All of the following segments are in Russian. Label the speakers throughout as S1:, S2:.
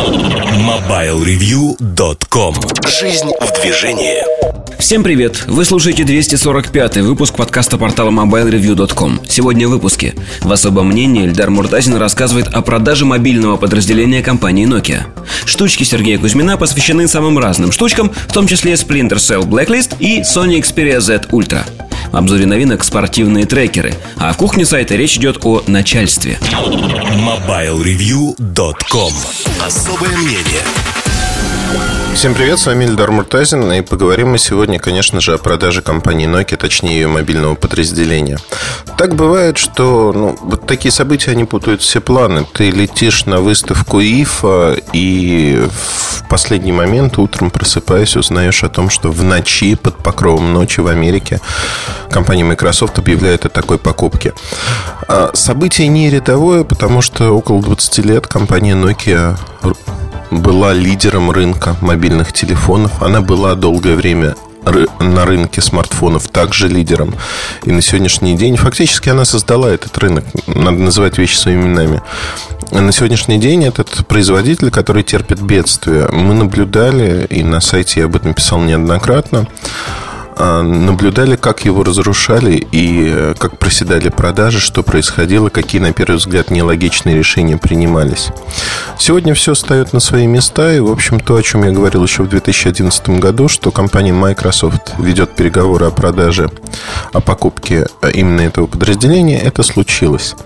S1: MobileReview.com Жизнь в движении
S2: Всем привет! Вы слушаете 245 выпуск подкаста портала MobileReview.com. Сегодня в выпуске. В особом мнении Эльдар Муртазин рассказывает о продаже мобильного подразделения компании Nokia. Штучки Сергея Кузьмина посвящены самым разным штучкам, в том числе Splinter Cell Blacklist и Sony Xperia Z Ultra. Обзоре новинок спортивные трекеры, а в кухне сайта речь идет о начальстве.
S1: MobileReview.com Особое мнение
S3: Всем привет, с вами Ильдар Муртазин И поговорим мы сегодня, конечно же, о продаже компании Nokia Точнее, ее мобильного подразделения. Так бывает, что ну, вот такие события, они путают все планы. Ты летишь на выставку ИФА И в последний момент утром просыпаясь Узнаешь о том, что в ночи, под покровом ночи в Америке Компания Microsoft объявляет о такой покупке. А Событие не рядовое, потому что около 20 лет компания Nokia была лидером рынка мобильных телефонов. Она была долгое время на рынке смартфонов также лидером. И на сегодняшний день фактически она создала этот рынок. Надо называть вещи своими именами. На сегодняшний день этот производитель, который терпит бедствие, мы наблюдали, и на сайте я об этом писал неоднократно, наблюдали, как его разрушали и э, как проседали продажи, что происходило, какие, на первый взгляд, нелогичные решения принимались. Сегодня все встает на свои места, и, в общем, то, о чем я говорил еще в 2011 году, что компания Microsoft ведет переговоры о продаже, о покупке э, именно этого подразделения, это случилось.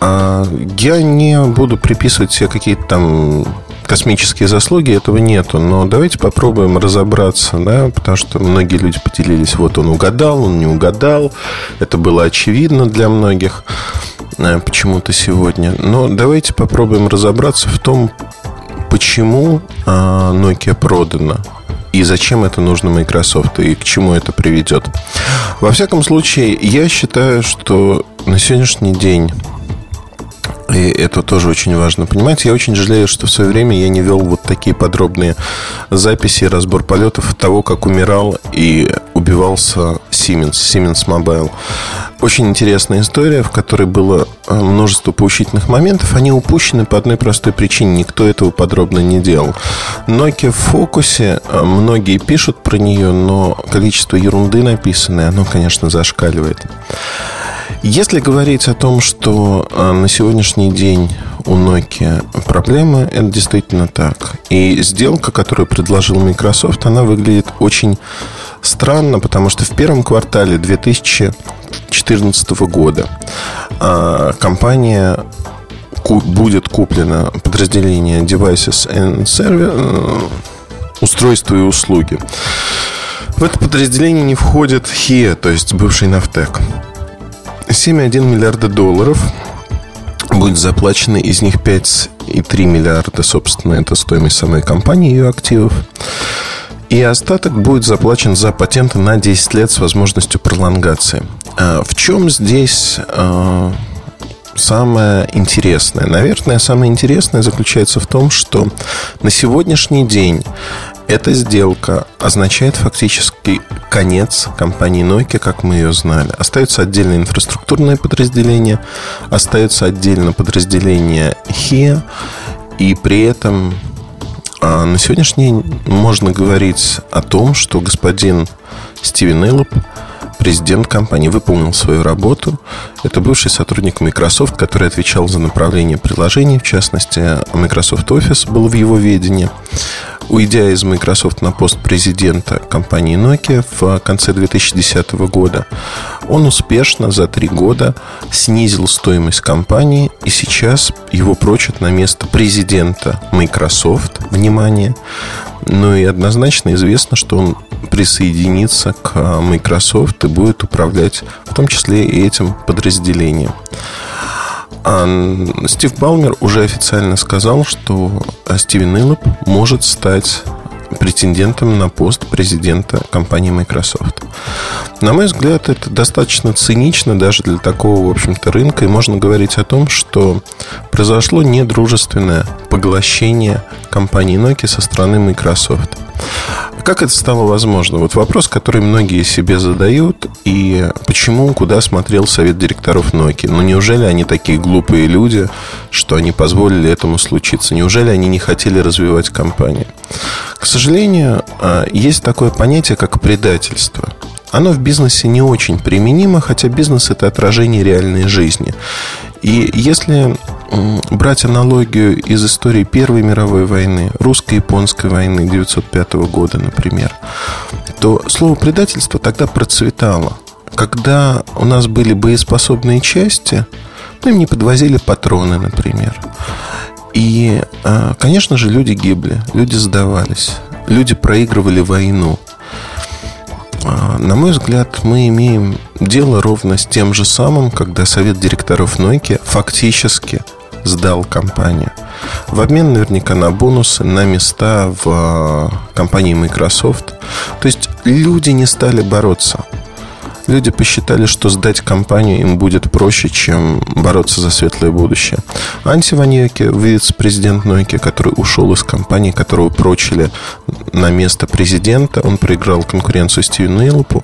S3: А, я не буду приписывать себе какие-то там космические заслуги, этого нету. Но давайте попробуем разобраться, да, потому что многие люди поделились, вот он угадал, он не угадал. Это было очевидно для многих э, почему-то сегодня. Но давайте попробуем разобраться в том, почему а, Nokia продана и зачем это нужно Microsoft и к чему это приведет. Во всяком случае, я считаю, что на сегодняшний день и это тоже очень важно понимать. Я очень жалею, что в свое время я не вел вот такие подробные записи, разбор полетов того, как умирал и убивался Siemens, Siemens Mobile. Очень интересная история, в которой было э, множество поучительных моментов. Они упущены по одной простой причине. Никто этого подробно не делал. Nokia в фокусе. Э, многие пишут про нее, но количество ерунды написанной, оно, конечно, зашкаливает. Если говорить о том, что а, на сегодняшний день у Nokia проблемы, это действительно так. И сделка, которую предложил Microsoft, она выглядит очень странно, потому что в первом квартале 2014 года а, компания будет куплена подразделение Devices and Service, э, устройства и услуги. В это подразделение не входит HIA, то есть бывший Нафтек. 7,1 миллиарда долларов будет заплачено, из них 5,3 миллиарда, собственно, это стоимость самой компании, ее активов. И остаток будет заплачен за патенты на 10 лет с возможностью пролонгации. А в чем здесь а, самое интересное? Наверное, самое интересное заключается в том, что на сегодняшний день эта сделка означает фактически конец компании Nokia, как мы ее знали. Остается отдельное инфраструктурное подразделение, остается отдельно подразделение HIA, и при этом а, на сегодняшний день можно говорить о том, что господин Стивен Эллоп – президент компании выполнил свою работу. Это бывший сотрудник Microsoft, который отвечал за направление приложений, в частности, Microsoft Office был в его ведении. Уйдя из Microsoft на пост президента компании Nokia в конце 2010 года, он успешно за три года снизил стоимость компании, и сейчас его прочат на место президента Microsoft. Внимание! Ну и однозначно известно, что он присоединится к а, Microsoft и будет управлять в том числе и этим подразделением. А Стив Балмер уже официально сказал, что Стивен Иллоп может стать претендентом на пост президента компании Microsoft. На мой взгляд, это достаточно цинично даже для такого, в общем-то, рынка. И можно говорить о том, что произошло недружественное поглощение компании Nokia со стороны Microsoft. Как это стало возможно? Вот вопрос, который многие себе задают. И почему, куда смотрел совет директоров Nokia? Ну, неужели они такие глупые люди, что они позволили этому случиться? Неужели они не хотели развивать компанию? К сожалению, а, есть такое понятие, как предательство. Оно в бизнесе не очень применимо, хотя бизнес – это отражение реальной жизни. И если брать аналогию из истории Первой мировой войны, русско-японской войны 1905 года, например, то слово предательство тогда процветало. Когда у нас были боеспособные части, ну, им не подвозили патроны, например. И, а, конечно же, люди гибли, люди сдавались, люди проигрывали войну. А, на мой взгляд, мы имеем дело ровно с тем же самым, когда совет директоров Nokia фактически сдал компанию. В обмен наверняка на бонусы, на места в а, компании Microsoft. То есть люди не стали бороться. Люди посчитали, что сдать компанию им будет проще, чем бороться за светлое будущее. Анти Ваньоки, вице-президент Nokia, который ушел из компании, которого прочили на место президента, он проиграл конкуренцию Стивену Илопу,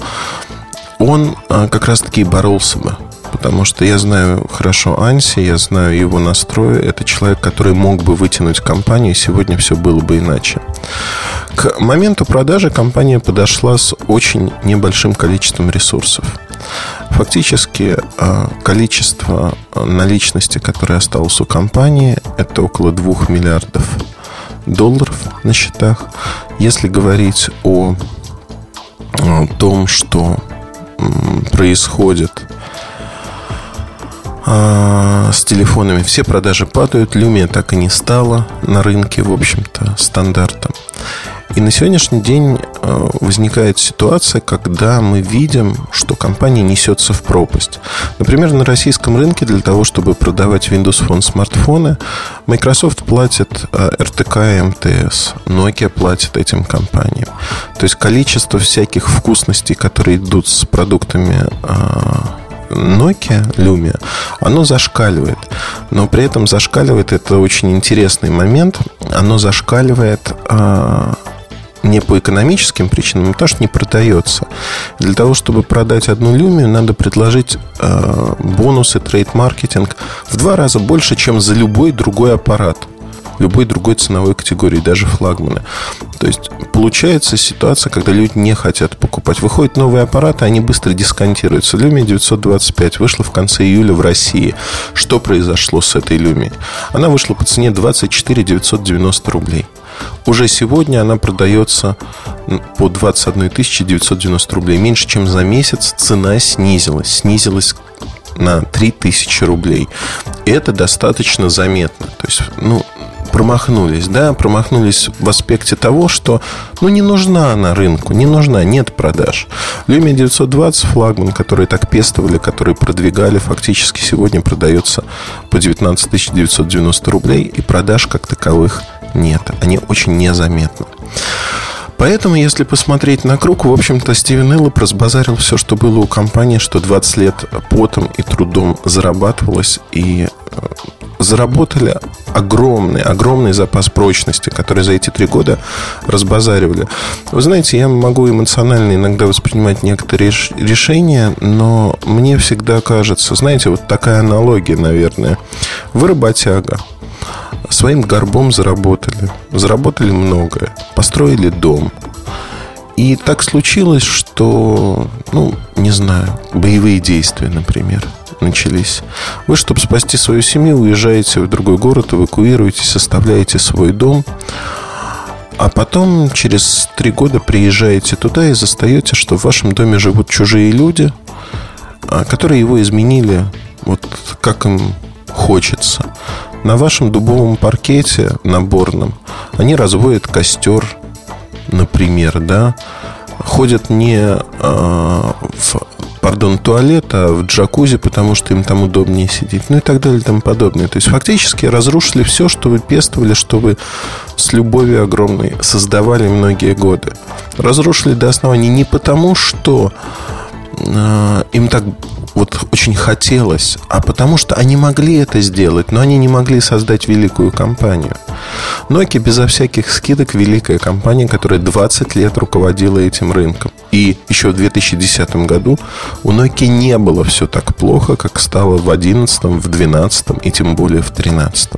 S3: он а, как раз-таки боролся бы потому что я знаю хорошо Анси, я знаю его настрой. Это человек, который мог бы вытянуть компанию, и сегодня все было бы иначе. К моменту продажи компания подошла с очень небольшим количеством ресурсов. Фактически а, количество наличности, которое осталось у компании, это около 2 миллиардов долларов на счетах. Если говорить о том, что происходит а, с телефонами. Все продажи падают. Lumia так и не стала на рынке, в общем-то, стандартом. И на сегодняшний день а, возникает ситуация, когда мы видим, что компания несется в пропасть. Например, на российском рынке для того, чтобы продавать Windows Phone смартфоны, Microsoft платит RTK и МТС, Nokia платит этим компаниям. То есть количество всяких вкусностей, которые идут с продуктами а, Nokia Lumia, оно зашкаливает. Но при этом зашкаливает, это очень интересный момент, оно зашкаливает а, не по экономическим причинам, а потому что не продается. Для того, чтобы продать одну люмию, надо предложить э, бонусы, трейд-маркетинг в два раза больше, чем за любой другой аппарат любой другой ценовой категории, даже флагманы. То есть получается ситуация, когда люди не хотят покупать. Выходят новые аппараты, они быстро дисконтируются. Lumia 925 вышла в конце июля в России. Что произошло с этой Lumia? Она вышла по цене 24 990 рублей. Уже сегодня она продается по 21 990 рублей. Меньше, чем за месяц цена снизилась. Снизилась на 3000 рублей. Это достаточно заметно. То есть, ну, промахнулись, да, промахнулись в аспекте того, что, ну, не нужна она рынку, не нужна, нет продаж. Lumia 920 флагман, который так пестовали, который продвигали, фактически сегодня продается по 19 990 рублей, и продаж как таковых нет. Они очень незаметны. Поэтому, если посмотреть на круг, в общем-то, Стивен Иллоп разбазарил все, что было у компании, что 20 лет потом и трудом зарабатывалось, и э, заработали огромный, огромный запас прочности, который за эти три года разбазаривали. Вы знаете, я могу эмоционально иногда воспринимать некоторые решения, но мне всегда кажется, знаете, вот такая аналогия, наверное. Вы работяга, своим горбом заработали. Заработали многое. Построили дом. И так случилось, что, ну, не знаю, боевые действия, например – начались. Вы, чтобы спасти свою семью, уезжаете в другой город, эвакуируетесь, составляете свой дом. А потом через три года приезжаете туда и застаете, что в вашем доме живут чужие люди, а, которые его изменили вот как им хочется. На вашем дубовом паркете наборном они разводят костер, например, да, ходят не э, в пардон, туалета в джакузи, потому что им там удобнее сидеть, ну и так далее и тому подобное. То есть фактически разрушили все, что вы пестовали, что вы с любовью огромной создавали многие годы. Разрушили до основания не потому, что э, им так вот очень хотелось, а потому что они могли это сделать, но они не могли создать великую компанию – Nokia безо всяких скидок великая компания, которая 20 лет руководила этим рынком. И еще в 2010 году у Nokia не было все так плохо, как стало в 2011, в 2012 и тем более в 2013.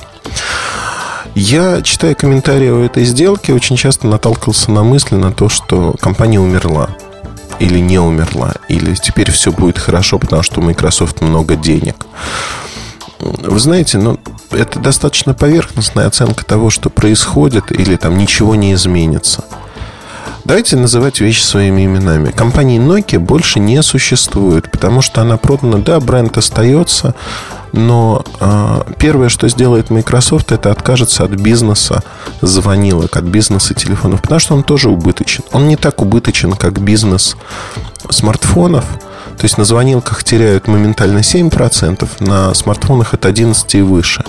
S3: Я, читая комментарии о этой сделке, очень часто наталкивался на мысли на то, что компания умерла или не умерла, или теперь все будет хорошо, потому что у Microsoft много денег. Вы знаете, ну, это достаточно поверхностная оценка того, что происходит, или там ничего не изменится. Давайте называть вещи своими именами. Компании Nokia больше не существует, потому что она продана, да, бренд остается, но э, первое, что сделает Microsoft, это откажется от бизнеса звонилок, от бизнеса телефонов, потому что он тоже убыточен. Он не так убыточен, как бизнес смартфонов. То есть на звонилках теряют моментально 7%, на смартфонах это 11 и выше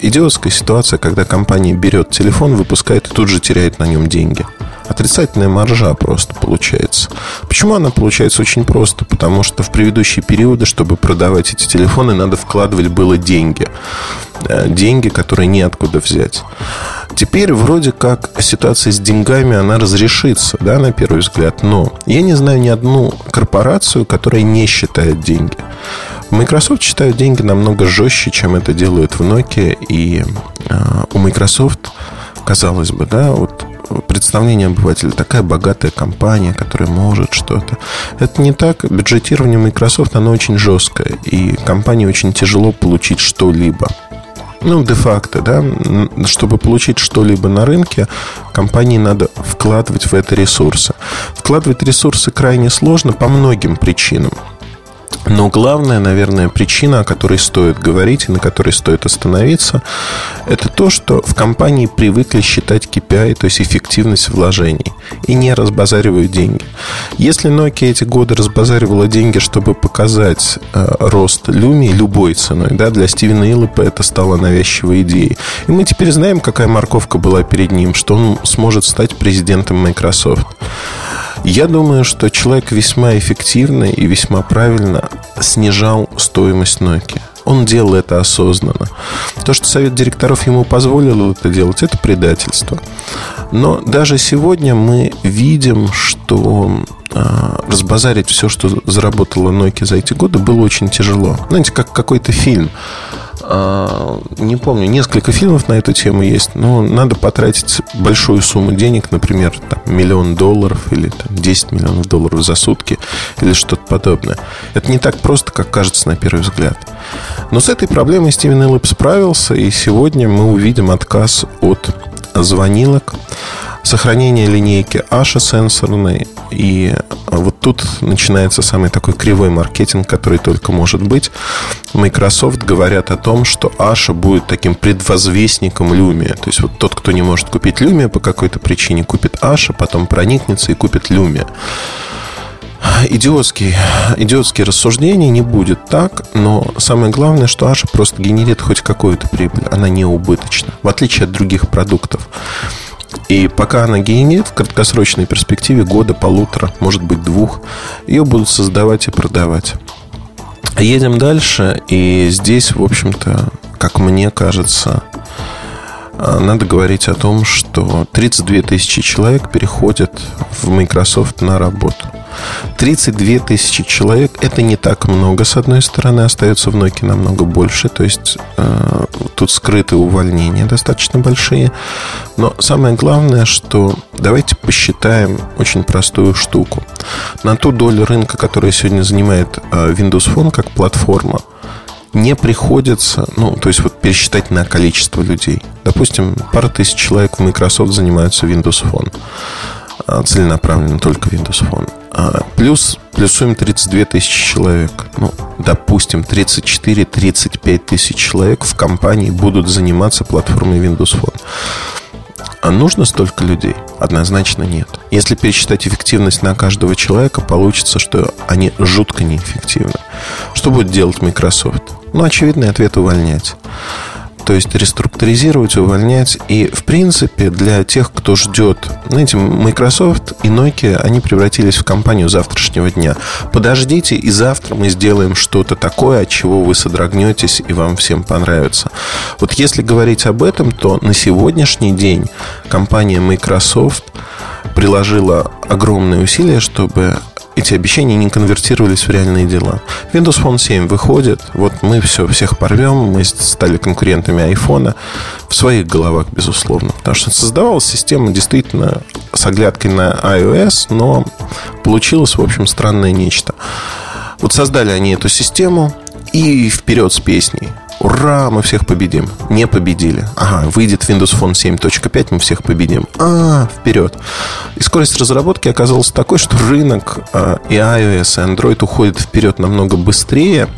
S3: идиотская ситуация, когда компания берет телефон, выпускает и тут же теряет на нем деньги. Отрицательная маржа просто получается. Почему она получается очень просто? Потому что в предыдущие периоды, чтобы продавать эти телефоны, надо вкладывать было деньги. Э, деньги, которые неоткуда взять. Теперь вроде как ситуация с деньгами, она разрешится, да, на первый взгляд. Но я не знаю ни одну корпорацию, которая не считает деньги. Microsoft считают деньги намного жестче, чем это делают в Nokia. И э, у Microsoft, казалось бы, да, вот представление обывателя такая богатая компания, которая может что-то. Это не так. Бюджетирование Microsoft, оно очень жесткое. И компании очень тяжело получить что-либо. Ну, де-факто, да, чтобы получить что-либо на рынке, компании надо вкладывать в это ресурсы. Вкладывать ресурсы крайне сложно по многим причинам. Но главная, наверное, причина, о которой стоит говорить и на которой стоит остановиться, это то, что в компании привыкли считать KPI, то есть эффективность вложений, и не разбазаривают деньги. Если Nokia эти годы разбазаривала деньги, чтобы показать э, рост Люми любой ценой, да, для Стивена Иллопа это стало навязчивой идеей. И мы теперь знаем, какая морковка была перед ним, что он сможет стать президентом Microsoft. Я думаю, что человек весьма эффективно и весьма правильно снижал стоимость Nokia. Он делал это осознанно. То, что совет директоров ему позволил это делать, это предательство. Но даже сегодня мы видим, что а, разбазарить все, что заработала Nokia за эти годы, было очень тяжело. Знаете, как какой-то фильм. А, не помню, несколько фильмов на эту тему есть, но надо потратить большую сумму денег, например, там, миллион долларов или там, 10 миллионов долларов за сутки или что-то подобное. Это не так просто, как кажется на первый взгляд. Но с этой проблемой Стивен Эллип справился, и сегодня мы увидим отказ от звонилок сохранение линейки Аша сенсорной. И вот тут начинается самый такой кривой маркетинг, который только может быть. Microsoft говорят о том, что Аша будет таким предвозвестником Lumia. То есть вот тот, кто не может купить Lumia по какой-то причине, купит Аша, потом проникнется и купит Lumia. Идиотские, идиотские рассуждения не будет так, но самое главное, что Аша просто генерит хоть какую-то прибыль. Она не убыточна, в отличие от других продуктов. И пока она генерит в краткосрочной перспективе года, полутора, может быть двух, ее будут создавать и продавать. Едем дальше, и здесь, в общем-то, как мне кажется, надо говорить о том, что 32 тысячи человек переходят в Microsoft на работу. 32 тысячи человек – это не так много, с одной стороны, остается в Nokia намного больше, то есть э, тут скрытые увольнения достаточно большие. Но самое главное, что давайте посчитаем очень простую штуку. На ту долю рынка, которая сегодня занимает э, Windows Phone как платформа, не приходится, ну, то есть вот пересчитать на количество людей. Допустим, пара тысяч человек в Microsoft занимаются Windows Phone. А, целенаправленно только Windows Phone. А, плюс, плюсуем 32 тысячи человек. Ну, допустим, 34-35 тысяч человек в компании будут заниматься платформой Windows Phone. А нужно столько людей? Однозначно нет. Если пересчитать эффективность на каждого человека, получится, что они жутко неэффективны. Что будет делать Microsoft? Ну, очевидный ответ – увольнять. То есть реструктуризировать, увольнять. И, в принципе, для тех, кто ждет, знаете, Microsoft и Nokia, они превратились в компанию завтрашнего дня. Подождите, и завтра мы сделаем что-то такое, от чего вы содрогнетесь, и вам всем понравится. Вот если говорить об этом, то на сегодняшний день компания Microsoft приложила огромные усилия, чтобы эти обещания не конвертировались в реальные дела. Windows Phone 7 выходит, вот мы все, всех порвем, мы стали конкурентами iPhone в своих головах, безусловно. Потому что создавалась система действительно с оглядкой на iOS, но получилось, в общем, странное нечто. Вот создали они эту систему и вперед с песней. Ура, мы всех победим. Не победили. Ага, выйдет Windows Phone 7.5, мы всех победим. А, вперед. И скорость разработки оказалась такой, что рынок а, и iOS, и Android уходит вперед намного быстрее,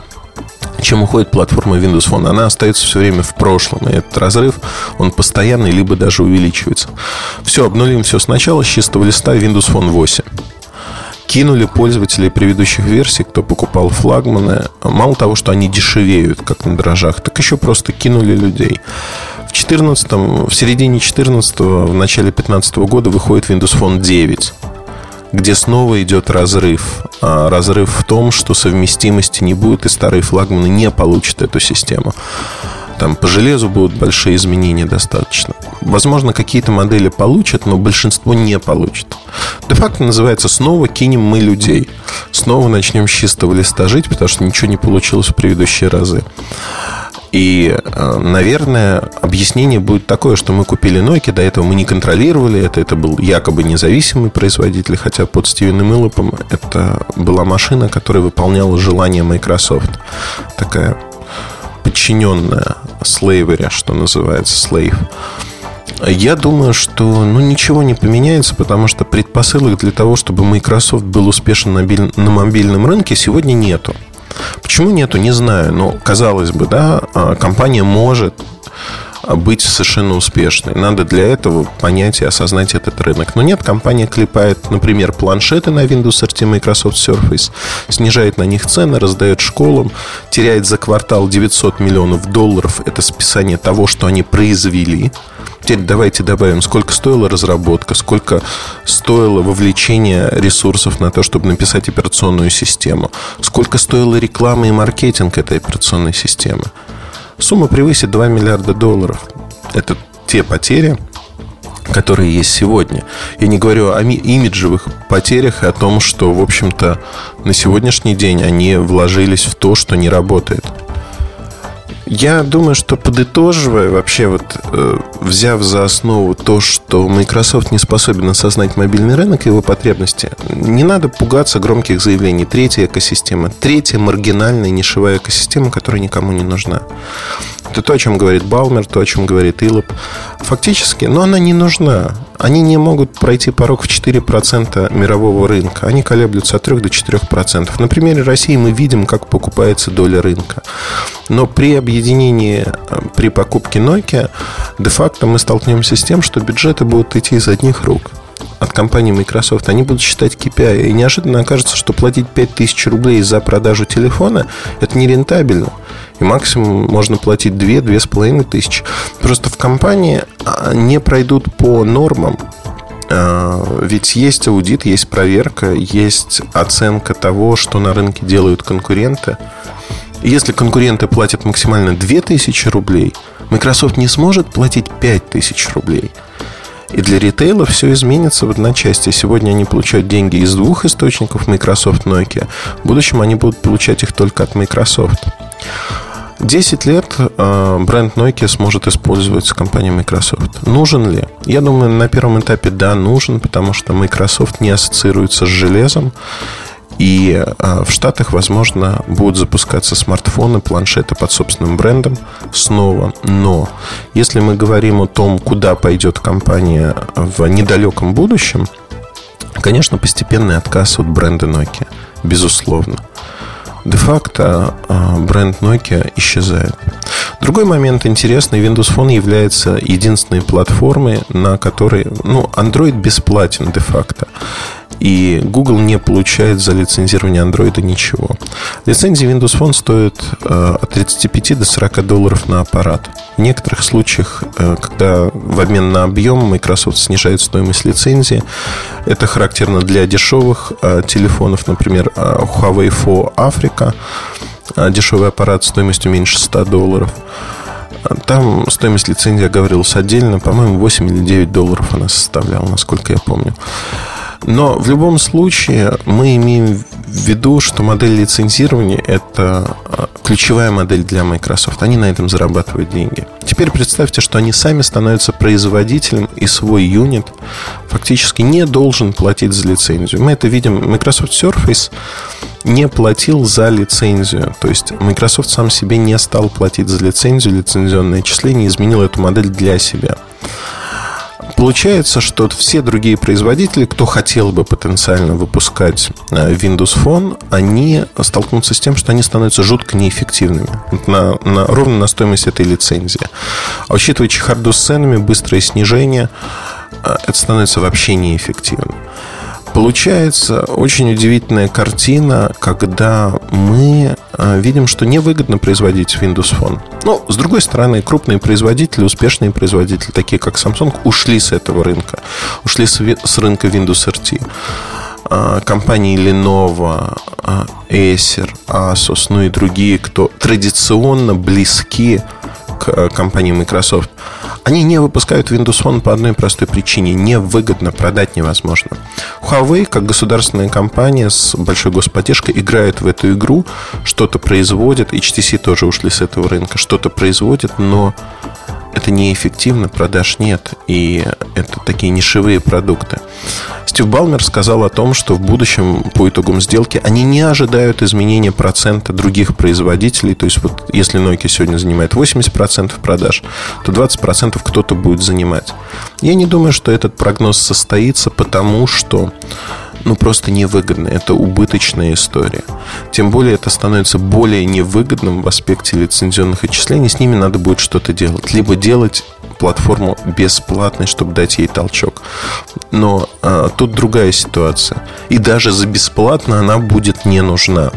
S3: чем уходит платформа Windows Phone. Она остается все время в прошлом. И этот разрыв, он постоянный, либо даже увеличивается. Все, обнулим все сначала с чистого листа Windows Phone 8 кинули пользователей предыдущих версий, кто покупал флагманы. Мало того, что они дешевеют, как на дрожжах, так еще просто кинули людей. В 14 в середине 14 в начале 15 года выходит Windows Phone 9 где снова идет разрыв. А разрыв в том, что совместимости не будет, и старые флагманы не получат эту систему. Там по железу будут большие изменения достаточно. Возможно, какие-то модели получат, но большинство не получат. Де-факто называется «Снова кинем мы людей». Снова начнем с чистого листа жить, потому что ничего не получилось в предыдущие разы. И, э, наверное, объяснение будет такое, что мы купили Nokia, до этого мы не контролировали это, это был якобы независимый производитель, хотя под Стивеном Иллопом это была машина, которая выполняла желание Microsoft. Такая подчиненная слейвере, что называется, слейв. Я думаю, что ну, ничего не поменяется, потому что предпосылок для того, чтобы Microsoft был успешен на, на мобильном рынке, сегодня нету. Почему нету, не знаю. Но, казалось бы, да, а, компания может быть совершенно успешной. Надо для этого понять и осознать этот рынок. Но нет, компания клепает, например, планшеты на Windows RT Microsoft Surface, снижает на них цены, раздает школам, теряет за квартал 900 миллионов долларов. Это списание того, что они произвели. Теперь давайте добавим, сколько стоила разработка, сколько стоило вовлечение ресурсов на то, чтобы написать операционную систему, сколько стоила реклама и маркетинг этой операционной системы. Сумма превысит 2 миллиарда долларов. Это те потери, которые есть сегодня. Я не говорю о имиджевых потерях и о том, что, в общем-то, на сегодняшний день они вложились в то, что не работает. Я думаю, что подытоживая, вообще вот э, взяв за основу то, что Microsoft не способен осознать мобильный рынок и его потребности, не надо пугаться громких заявлений. Третья экосистема, третья маргинальная нишевая экосистема, которая никому не нужна. Это то, о чем говорит Балмер, то, о чем говорит Илоп. Фактически, но она не нужна. Они не могут пройти порог в 4% мирового рынка. Они колеблются от 3 до 4%. На примере России мы видим, как покупается доля рынка. Но при объединении, э, при покупке Nokia, де-факто мы столкнемся с тем, что бюджеты будут идти из одних рук от компании Microsoft, они будут считать KPI. И неожиданно окажется, что платить 5000 рублей за продажу телефона – это нерентабельно. И максимум можно платить 2-2,5 тысячи. Просто в компании а, не пройдут по нормам, а, ведь есть аудит, есть проверка, есть оценка того, что на рынке делают конкуренты. Если конкуренты платят максимально 2000 рублей, Microsoft не сможет платить 5000 рублей. И для ритейла все изменится в одночасье. Сегодня они получают деньги из двух источников Microsoft Nokia. В будущем они будут получать их только от Microsoft. 10 лет э, бренд Nokia сможет использовать компания Microsoft. Нужен ли? Я думаю, на первом этапе да, нужен, потому что Microsoft не ассоциируется с железом. И э, в Штатах, возможно, будут запускаться смартфоны, планшеты под собственным брендом снова. Но если мы говорим о том, куда пойдет компания в недалеком будущем, конечно, постепенный отказ от бренда Nokia, безусловно де-факто а, бренд Nokia исчезает. Другой момент интересный. Windows Phone является единственной платформой, на которой... Ну, Android бесплатен де-факто. И Google не получает за лицензирование Android ничего. Лицензия Windows Phone стоит э, от 35 до 40 долларов на аппарат. В некоторых случаях, э, когда в обмен на объем Microsoft снижает стоимость лицензии, это характерно для дешевых э, телефонов, например, Huawei Phone Africa, дешевый аппарат стоимостью меньше 100 долларов. Там стоимость лицензии оговорилась отдельно, по-моему, 8 или 9 долларов она составляла, насколько я помню. Но в любом случае мы имеем в виду, что модель лицензирования – это а, ключевая модель для Microsoft. Они на этом зарабатывают деньги. Теперь представьте, что они сами становятся производителем, и свой юнит фактически не должен платить за лицензию. Мы это видим. Microsoft Surface не платил за лицензию. То есть Microsoft сам себе не стал платить за лицензию, лицензионное числение изменил эту модель для себя. Получается, что все другие производители, кто хотел бы потенциально выпускать э, Windows Phone, они столкнутся с тем, что они становятся жутко неэффективными на, на, ровно на стоимость этой лицензии. А учитывая чехарду с ценами, быстрое снижение, э, это становится вообще неэффективным. Получается очень удивительная картина, когда мы э, видим, что невыгодно производить Windows Phone. Но, с другой стороны, крупные производители, успешные производители, такие как Samsung, ушли с этого рынка. Ушли с рынка Windows RT а, компании Lenovo, а, Acer, Asus, ну и другие, кто традиционно близки к э, компании Microsoft, они не выпускают Windows Phone по одной простой причине. Невыгодно, продать невозможно. Huawei, как государственная компания с большой господдержкой, играет в эту игру, что-то производит, HTC тоже ушли с этого рынка, что-то производит, но это неэффективно, продаж нет, и это такие нишевые продукты. Стив Балмер сказал о том, что в будущем по итогам сделки они не ожидают изменения процента других производителей. То есть, вот если Nokia сегодня занимает 80% продаж, то 20% кто-то будет занимать. Я не думаю, что этот прогноз состоится, потому что ну, просто невыгодно. Это убыточная история. Тем более это становится более невыгодным в аспекте лицензионных отчислений. С ними надо будет что-то делать. Либо делать платформу бесплатной, чтобы дать ей толчок. Но а, тут другая ситуация. И даже за бесплатно она будет не нужна.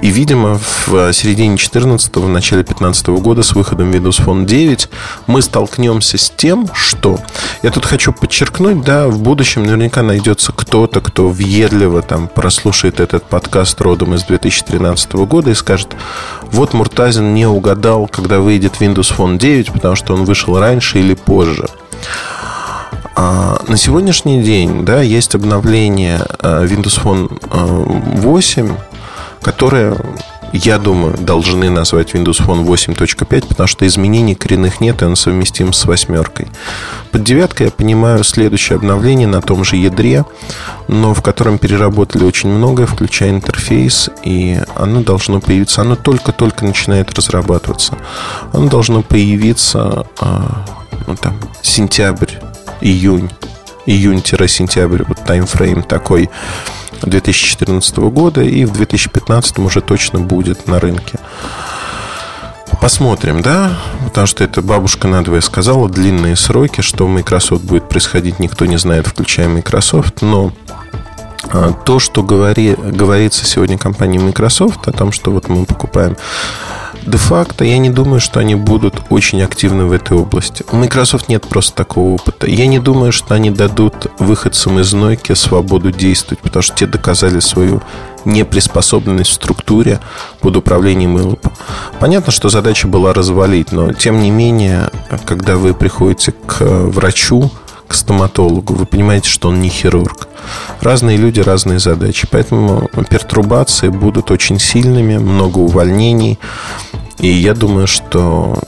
S3: И, видимо, в середине 14 в начале 15 года с выходом Windows Phone 9 мы столкнемся с тем, что... Я тут хочу подчеркнуть, да, в будущем наверняка найдется кто-то, кто въедливо там прослушает этот подкаст родом из 2013 года и скажет, вот Муртазин не угадал, когда выйдет Windows Phone 9, потому что он вышел раньше или позже. А на сегодняшний день, да, есть обновление э, Windows Phone 8, э, которые, я думаю, должны назвать Windows Phone 8.5, потому что изменений коренных нет, и он совместим с восьмеркой. Под девяткой я понимаю следующее обновление на том же ядре, но в котором переработали очень многое, включая интерфейс, и оно должно появиться, оно только-только начинает разрабатываться. Оно должно появиться а, ну, там, сентябрь, июнь, июнь-сентябрь, вот таймфрейм такой 2014 года и в 2015 уже точно будет на рынке. Посмотрим, да? Потому что это бабушка надвое сказала, длинные сроки, что в Microsoft будет происходить, никто не знает, включая Microsoft, но а, то, что говори, говорится сегодня компанией Microsoft о том, что вот мы покупаем де-факто я не думаю, что они будут очень активны в этой области. У Microsoft нет просто такого опыта. Я не думаю, что они дадут выходцам из Nokia свободу действовать, потому что те доказали свою неприспособленность в структуре под управлением ИЛП. Понятно, что задача была развалить, но тем не менее, когда вы приходите к врачу, к стоматологу, вы понимаете, что он не хирург. Разные люди, разные задачи. Поэтому пертурбации будут очень сильными, много увольнений. И я думаю, что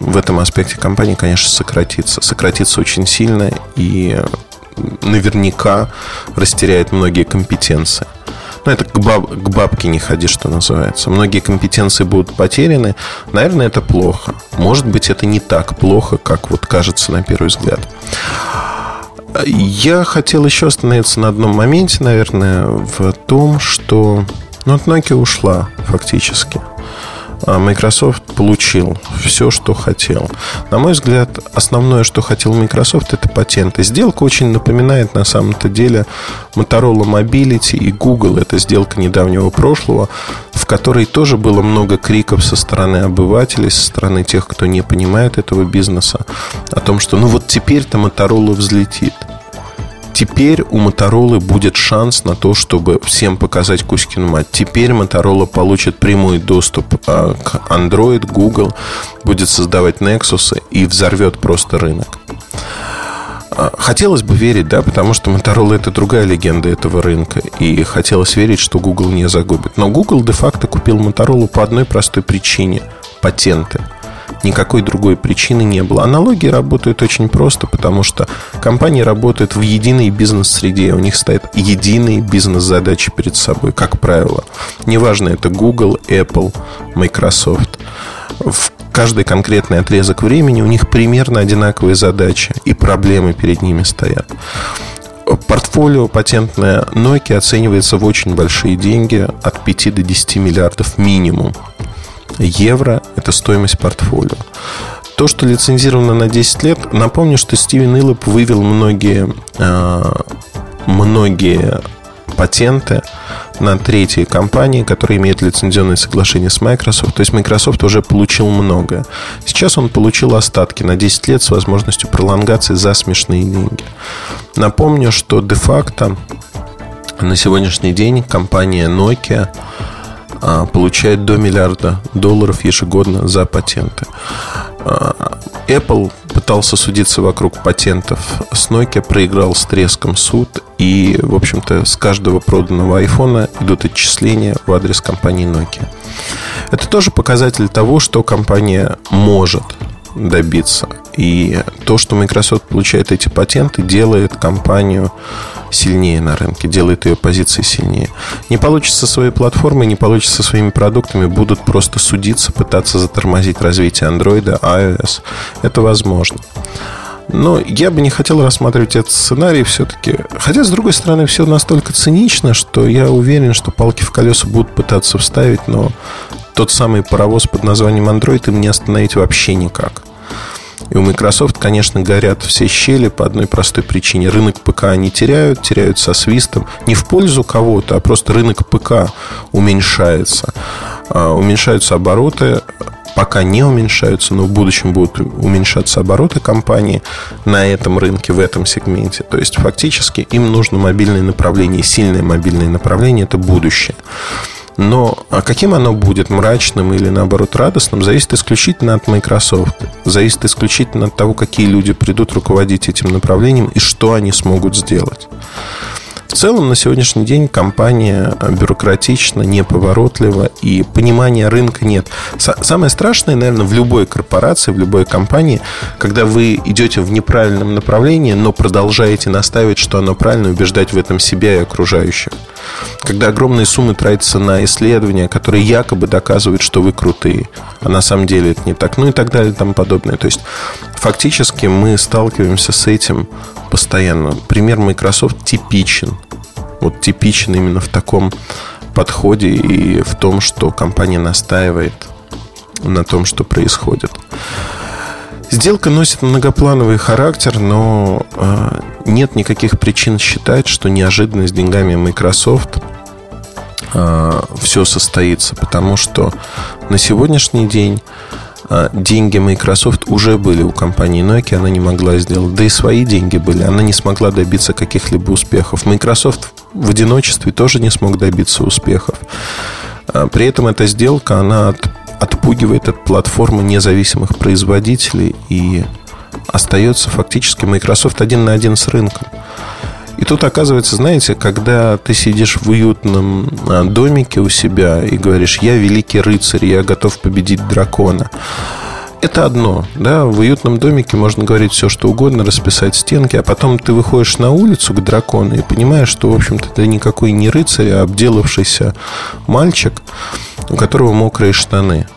S3: в этом аспекте компания, конечно, сократится. Сократится очень сильно и наверняка растеряет многие компетенции. Ну, это к, баб, к бабке не ходи, что называется. Многие компетенции будут потеряны. Наверное, это плохо. Может быть, это не так плохо, как вот кажется на первый взгляд. Я хотел еще остановиться на одном моменте, наверное, в том, что ну, вот Nokia ушла фактически. А Microsoft получил все, что хотел. На мой взгляд, основное, что хотел Microsoft, это патенты. Сделка очень напоминает на самом-то деле Motorola Mobility и Google. Это сделка недавнего прошлого, в которой тоже было много криков со стороны обывателей, со стороны тех, кто не понимает этого бизнеса, о том, что ну вот теперь-то Motorola взлетит – Теперь у Моторолы будет шанс на то, чтобы всем показать Кузькину мать. Теперь Моторола получит прямой доступ а, к Android, Google, будет создавать Nexus и взорвет просто рынок. А, хотелось бы верить, да, потому что Motorola это другая легенда этого рынка. И хотелось верить, что Google не загубит. Но Google де-факто купил Motorola по одной простой причине – патенты – Никакой другой причины не было. Аналогии работают очень просто, потому что компании работают в единой бизнес-среде. У них стоят единые бизнес-задачи перед собой, как правило. Неважно, это Google, Apple, Microsoft. В каждый конкретный отрезок времени у них примерно одинаковые задачи и проблемы перед ними стоят. Портфолио патентное Nokia оценивается в очень большие деньги, от 5 до 10 миллиардов минимум евро – это стоимость портфолио. То, что лицензировано на 10 лет, напомню, что Стивен Иллоп вывел многие, а, многие патенты на третьи компании, которые имеют лицензионные соглашения с Microsoft. То есть Microsoft уже получил многое. Сейчас он получил остатки на 10 лет с возможностью пролонгации за смешные деньги. Напомню, что де-факто на сегодняшний день компания Nokia получает до миллиарда долларов ежегодно за патенты. А, Apple пытался судиться вокруг патентов с Nokia, проиграл с треском суд, и, в общем-то, с каждого проданного айфона идут отчисления в адрес компании Nokia. Это тоже показатель того, что компания может добиться. И то, что Microsoft получает эти патенты, делает компанию сильнее на рынке, делает ее позиции сильнее. Не получится своей платформой, не получится своими продуктами, будут просто судиться, пытаться затормозить развитие Android, iOS. Это возможно. Но я бы не хотел рассматривать этот сценарий все-таки. Хотя, с другой стороны, все настолько цинично, что я уверен, что палки в колеса будут пытаться вставить, но тот самый паровоз под названием Android им не остановить вообще никак. И у Microsoft, конечно, горят все щели по одной простой причине. Рынок ПК они теряют, теряют со свистом. Не в пользу кого-то, а просто рынок ПК уменьшается. А, уменьшаются обороты, пока не уменьшаются, но в будущем будут уменьшаться обороты компании на этом рынке, в этом сегменте. То есть, фактически, им нужно мобильное направление, сильное мобильное направление – это будущее. Но а каким оно будет, мрачным или наоборот радостным, зависит исключительно от Microsoft. Зависит исключительно от того, какие люди придут руководить этим направлением и что они смогут сделать. В целом, на сегодняшний день компания бюрократична, неповоротлива, и понимания рынка нет. Самое страшное, наверное, в любой корпорации, в любой компании, когда вы идете в неправильном направлении, но продолжаете настаивать, что оно правильно, убеждать в этом себя и окружающих. Когда огромные суммы тратятся на исследования, которые якобы доказывают, что вы крутые, а на самом деле это не так, ну и так далее и тому подобное. То есть, фактически мы сталкиваемся с этим постоянно. Пример Microsoft типичен. Вот типичен именно в таком подходе и в том, что компания настаивает на том, что происходит. Сделка носит многоплановый характер, но э, нет никаких причин считать, что неожиданно с деньгами Microsoft э, все состоится, потому что на сегодняшний день а, деньги Microsoft уже были у компании Nokia, она не могла сделать. Да и свои деньги были, она не смогла добиться каких-либо успехов. Microsoft в одиночестве тоже не смог добиться успехов. А, при этом эта сделка, она отпугивает от платформы независимых производителей и остается фактически Microsoft один на один с рынком. И тут оказывается, знаете, когда ты сидишь в уютном а, домике у себя и говоришь, я великий рыцарь, я готов победить дракона. Это одно, да, в уютном домике можно говорить все, что угодно, расписать стенки, а потом ты выходишь на улицу к дракону и понимаешь, что, в общем-то, ты никакой не рыцарь, а обделавшийся мальчик, у которого мокрые штаны.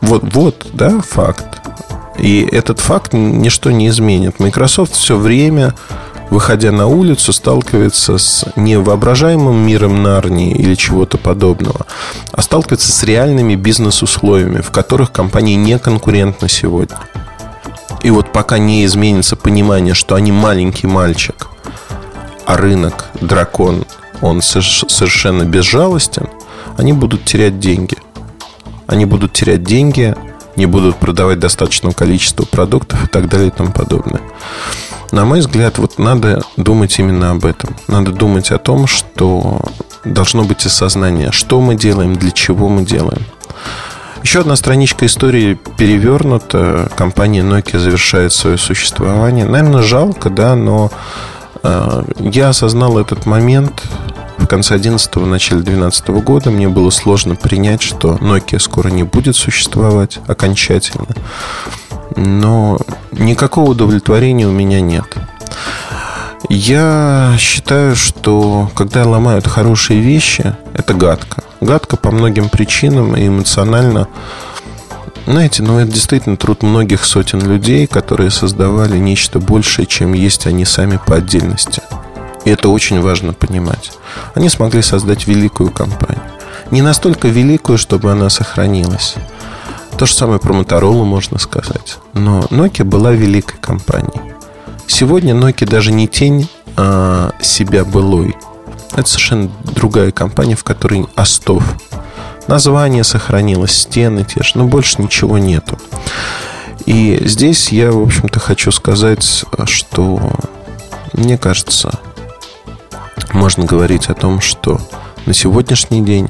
S3: Вот, вот, да, факт. И этот факт ничто не изменит. Microsoft все время выходя на улицу, сталкивается с невоображаемым миром Нарнии или чего-то подобного, а сталкивается с реальными бизнес-условиями, в которых компании не конкурентны сегодня. И вот пока не изменится понимание, что они маленький мальчик, а рынок, дракон, он совершенно безжалостен, они будут терять деньги. Они будут терять деньги, не будут продавать достаточное количество продуктов и так далее и тому подобное. На мой взгляд, вот надо думать именно об этом. Надо думать о том, что должно быть осознание, что мы делаем, для чего мы делаем. Еще одна страничка истории перевернута. Компания Nokia завершает свое существование. Наверное, жалко, да, но э, я осознал этот момент в конце 11 начале 12 года. Мне было сложно принять, что Nokia скоро не будет существовать окончательно. Но никакого удовлетворения у меня нет. Я считаю, что когда ломают хорошие вещи, это гадко. Гадко по многим причинам и эмоционально. Знаете, ну это действительно труд многих сотен людей, которые создавали нечто большее, чем есть они сами по отдельности. И это очень важно понимать. Они смогли создать великую компанию. Не настолько великую, чтобы она сохранилась. То же самое про Motorola можно сказать. Но Nokia была великой компанией. Сегодня Nokia даже не тень а, себя былой. Это совершенно другая компания, в которой Астов. Название сохранилось, стены те же, но больше ничего нету. И здесь я, в общем-то, хочу сказать, что мне кажется, можно говорить о том, что на сегодняшний день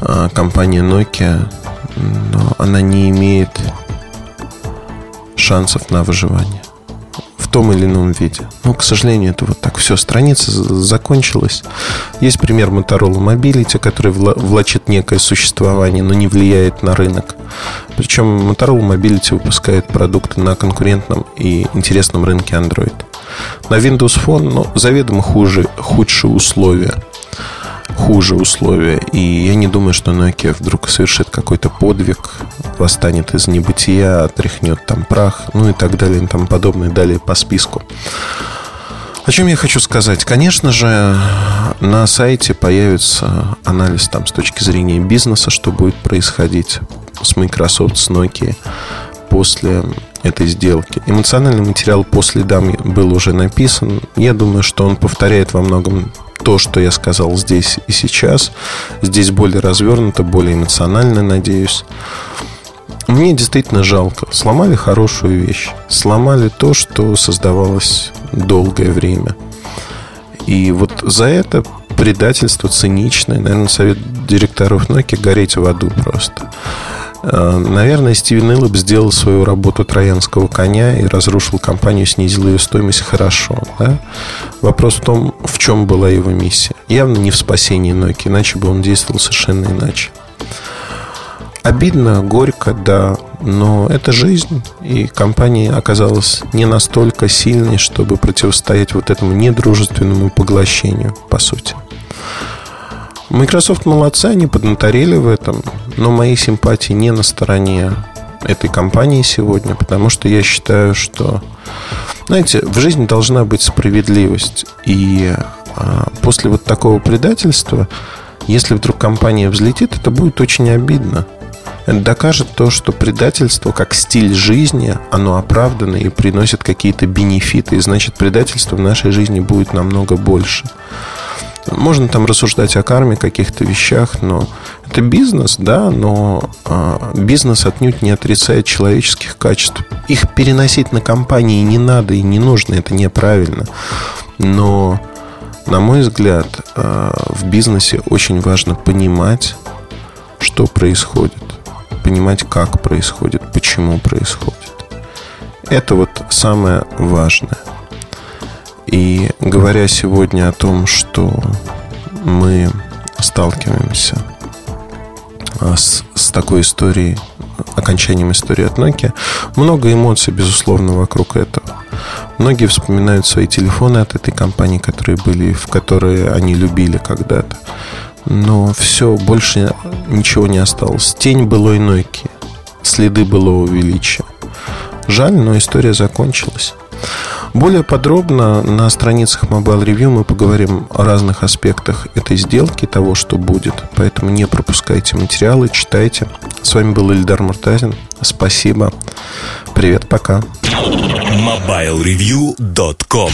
S3: а, компания Nokia, но она не имеет шансов на выживание том или ином виде. Но, к сожалению, это вот так все. Страница закончилась. Есть пример Motorola Mobility, который влачит некое существование, но не влияет на рынок. Причем Motorola Mobility выпускает продукты на конкурентном и интересном рынке Android. На Windows Phone ну, заведомо хуже, худшие условия хуже условия. И я не думаю, что Nokia вдруг совершит какой-то подвиг, восстанет из небытия, отряхнет там прах, ну и так далее, и тому подобное, далее по списку. О чем я хочу сказать? Конечно же, на сайте появится анализ там с точки зрения бизнеса, что будет происходить с Microsoft, с Nokia после этой сделки. Эмоциональный материал по следам был уже написан. Я думаю, что он повторяет во многом то, что я сказал здесь и сейчас. Здесь более развернуто, более эмоционально, надеюсь. Мне действительно жалко. Сломали хорошую вещь. Сломали то, что создавалось долгое время. И вот за это предательство циничное, наверное, совет директоров Nokia гореть в аду просто. Э, наверное, Стивен Иллоп сделал свою работу троянского коня и разрушил компанию, снизил ее стоимость хорошо. Да? Вопрос в том, в чем была его миссия. Явно не в спасении Nokia, иначе бы он действовал совершенно иначе. Обидно, горько, да, но это жизнь, и компания оказалась не настолько сильной, чтобы противостоять вот этому недружественному поглощению, по сути. Microsoft молодцы, они поднаторели в этом, но мои симпатии не на стороне этой компании сегодня, потому что я считаю, что, знаете, в жизни должна быть справедливость. И а, после вот такого предательства, если вдруг компания взлетит, это будет очень обидно. Это докажет то, что предательство как стиль жизни, оно оправдано и приносит какие-то бенефиты. И значит, предательство в нашей жизни будет намного больше. Можно там рассуждать о карме, каких-то вещах, но это бизнес, да, но э, бизнес отнюдь не отрицает человеческих качеств. Их переносить на компании не надо и не нужно, это неправильно. Но, на мой взгляд, э, в бизнесе очень важно понимать, что происходит, понимать, как происходит, почему происходит. Это вот самое важное. И говоря сегодня о том, что мы сталкиваемся а, с, с такой историей, окончанием истории от Nokia, много эмоций, безусловно, вокруг этого. Многие вспоминают свои телефоны от этой компании, которые были, в которые они любили когда-то. Но все, больше ничего не осталось. Тень былой Nokia, следы былого величия. Жаль, но история закончилась. Более подробно на страницах Mobile Review мы поговорим о разных аспектах этой сделки, того, что будет. Поэтому не пропускайте материалы, читайте. С вами был Ильдар Муртазин. Спасибо. Привет, пока.
S1: MobileReview.com